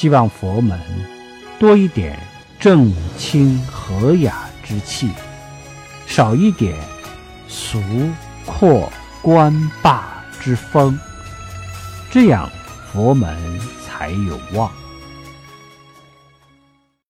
希望佛门多一点正清和雅之气少一点俗阔官霸之风这样佛门才有望。